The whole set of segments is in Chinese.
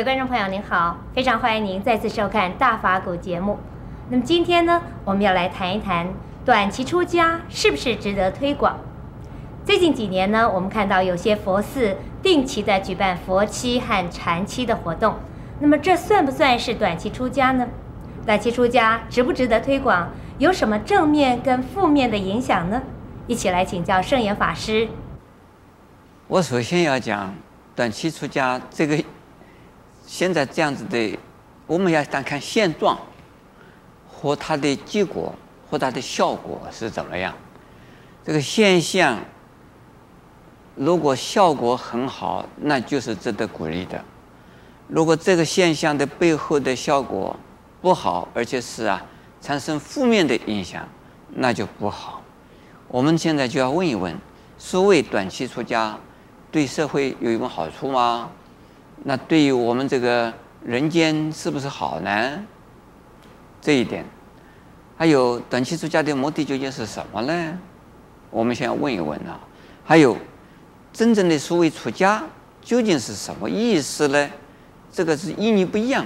位观众朋友您好，非常欢迎您再次收看《大法古》节目。那么今天呢，我们要来谈一谈短期出家是不是值得推广？最近几年呢，我们看到有些佛寺定期的举办佛七和禅七的活动，那么这算不算是短期出家呢？短期出家值不值得推广？有什么正面跟负面的影响呢？一起来请教圣严法师。我首先要讲短期出家这个。现在这样子的，我们要单看现状和它的结果和它的效果是怎么样。这个现象如果效果很好，那就是值得鼓励的；如果这个现象的背后的效果不好，而且是啊产生负面的影响，那就不好。我们现在就要问一问：所谓短期出家，对社会有什么好处吗？那对于我们这个人间是不是好呢？这一点，还有短期出家的目的究竟是什么呢？我们先问一问啊。还有，真正的所谓出家究竟是什么意思呢？这个是意义不一样。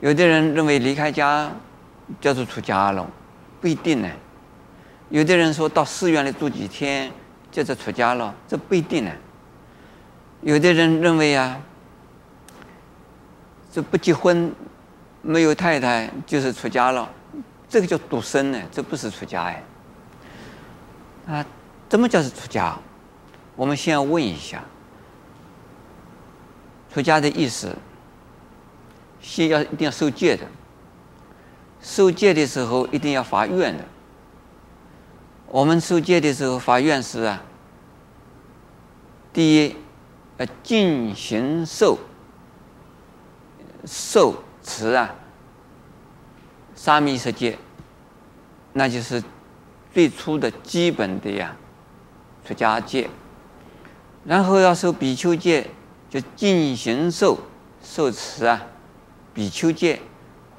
有的人认为离开家叫做出家了，不一定呢。有的人说到寺院里住几天叫做出家了，这不一定呢。有的人认为啊，这不结婚，没有太太就是出家了，这个叫独身呢，这不是出家哎。啊，怎么叫是出家？我们先要问一下，出家的意思，先要一定要受戒的，受戒的时候一定要发愿的。我们受戒的时候发愿是啊，第一。呃，进行受受持啊，沙弥十戒，那就是最初的基本的呀，出家戒。然后要受比丘戒，就进行受受持啊，比丘戒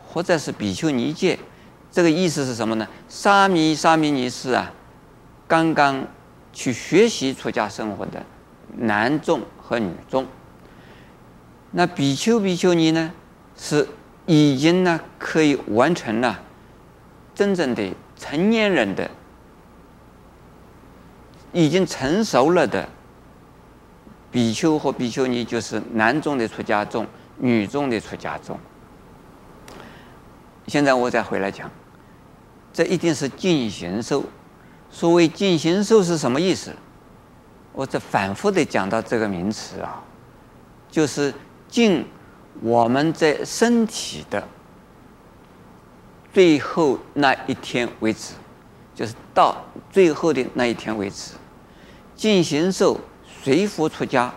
或者是比丘尼戒。这个意思是什么呢？沙弥沙弥尼是啊，刚刚去学习出家生活的男众。和女众，那比丘、比丘尼呢，是已经呢可以完成了真正的成年人的，已经成熟了的比丘和比丘尼，就是男众的出家众，女众的出家众。现在我再回来讲，这一定是净行受。所谓净行受是什么意思？我这反复的讲到这个名词啊，就是尽我们在身体的最后那一天为止，就是到最后的那一天为止，进行受随佛出家，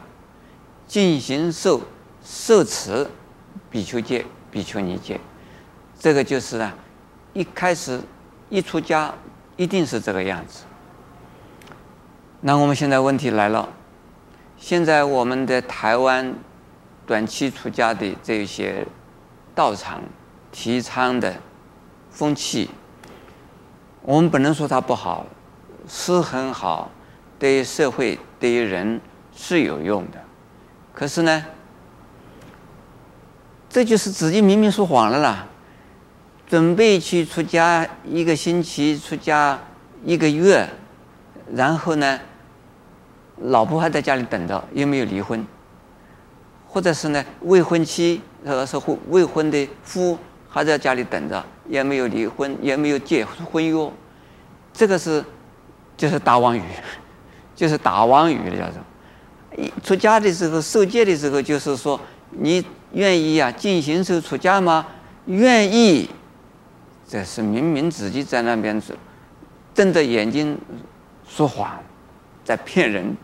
进行受受持比丘戒、比丘尼戒，这个就是啊，一开始一出家一定是这个样子。那我们现在问题来了，现在我们的台湾短期出家的这些道场提倡的风气，我们不能说它不好，是很好，对社会对人是有用的。可是呢，这就是自己明明说谎了啦，准备去出家一个星期，出家一个月。然后呢，老婆还在家里等着，又没有离婚，或者是呢，未婚妻呃是未婚的夫还在家里等着，也没有离婚，也没有结婚约，这个是就是打妄语，就是打妄语的叫做。一出家的时候受戒的时候，就是说你愿意啊进行时候出家吗？愿意，这是明明自己在那边子瞪着眼睛。说谎，在骗人，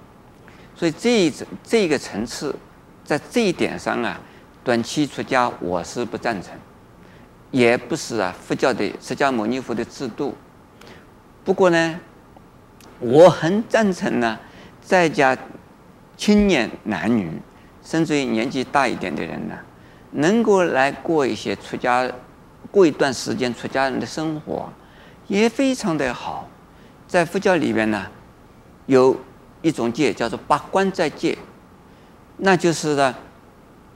所以这一这个层次，在这一点上啊，短期出家我是不赞成，也不是啊佛教的释迦牟尼佛的制度。不过呢，我很赞成呢，在家青年男女，甚至于年纪大一点的人呢，能够来过一些出家，过一段时间出家人的生活，也非常的好。在佛教里边呢，有一种戒叫做八关斋戒，那就是呢，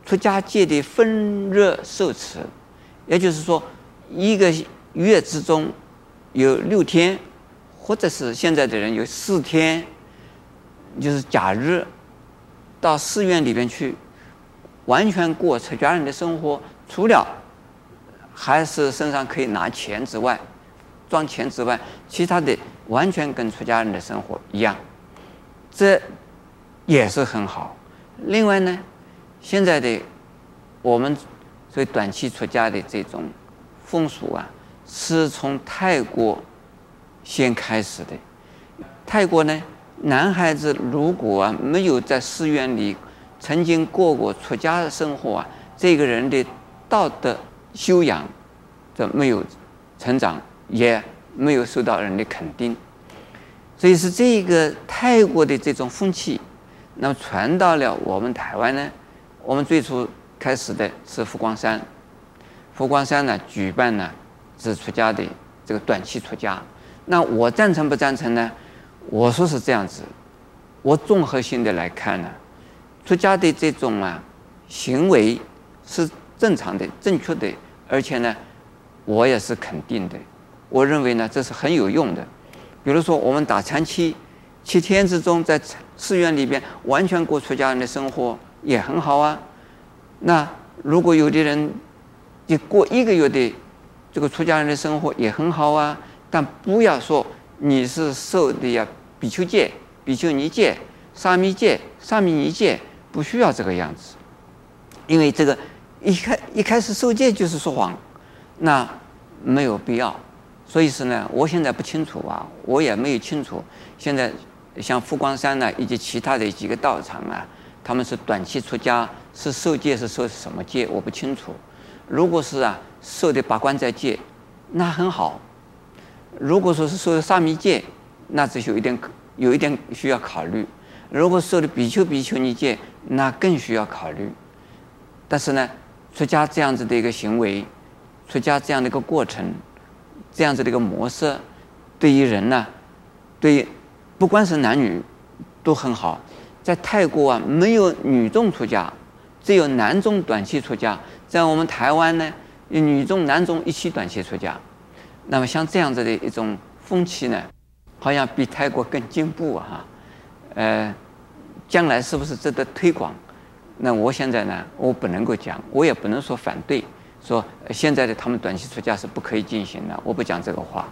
出家戒的分日受持，也就是说，一个月之中有六天，或者是现在的人有四天，就是假日，到寺院里边去，完全过出家人的生活，除了还是身上可以拿钱之外，装钱之外，其他的完全跟出家人的生活一样，这也是很好。另外呢，现在的我们所以短期出家的这种风俗啊，是从泰国先开始的。泰国呢，男孩子如果啊没有在寺院里曾经过过出家的生活啊，这个人的道德修养这没有成长。也没有受到人的肯定，所以是这个泰国的这种风气，那么传到了我们台湾呢。我们最初开始的是佛光山，佛光山呢举办了是出家的这个短期出家。那我赞成不赞成呢？我说是这样子，我综合性的来看呢，出家的这种啊行为是正常的、正确的，而且呢，我也是肯定的。我认为呢，这是很有用的。比如说，我们打禅七，七天之中在寺院里边完全过出家人的生活也很好啊。那如果有的人你过一个月的这个出家人的生活也很好啊，但不要说你是受的呀比丘戒、比丘尼戒、沙弥戒、沙弥尼戒，不需要这个样子，因为这个一开一开始受戒就是说谎，那没有必要。所以是呢，我现在不清楚啊，我也没有清楚。现在像富光山呢，以及其他的几个道场啊，他们是短期出家，是受戒是受什么戒，我不清楚。如果是啊，受的八关斋戒，那很好。如果说是受的沙弥戒，那只有一点有一点需要考虑。如果受的比丘比丘尼戒，那更需要考虑。但是呢，出家这样子的一个行为，出家这样的一个过程。这样子的一个模式，对于人呢，对于不管是男女都很好。在泰国啊，没有女众出家，只有男众短期出家。在我们台湾呢，女众男众一起短期出家。那么像这样子的一种风气呢，好像比泰国更进步哈。呃，将来是不是值得推广？那我现在呢，我不能够讲，我也不能说反对。说现在的他们短期出价是不可以进行的，我不讲这个话。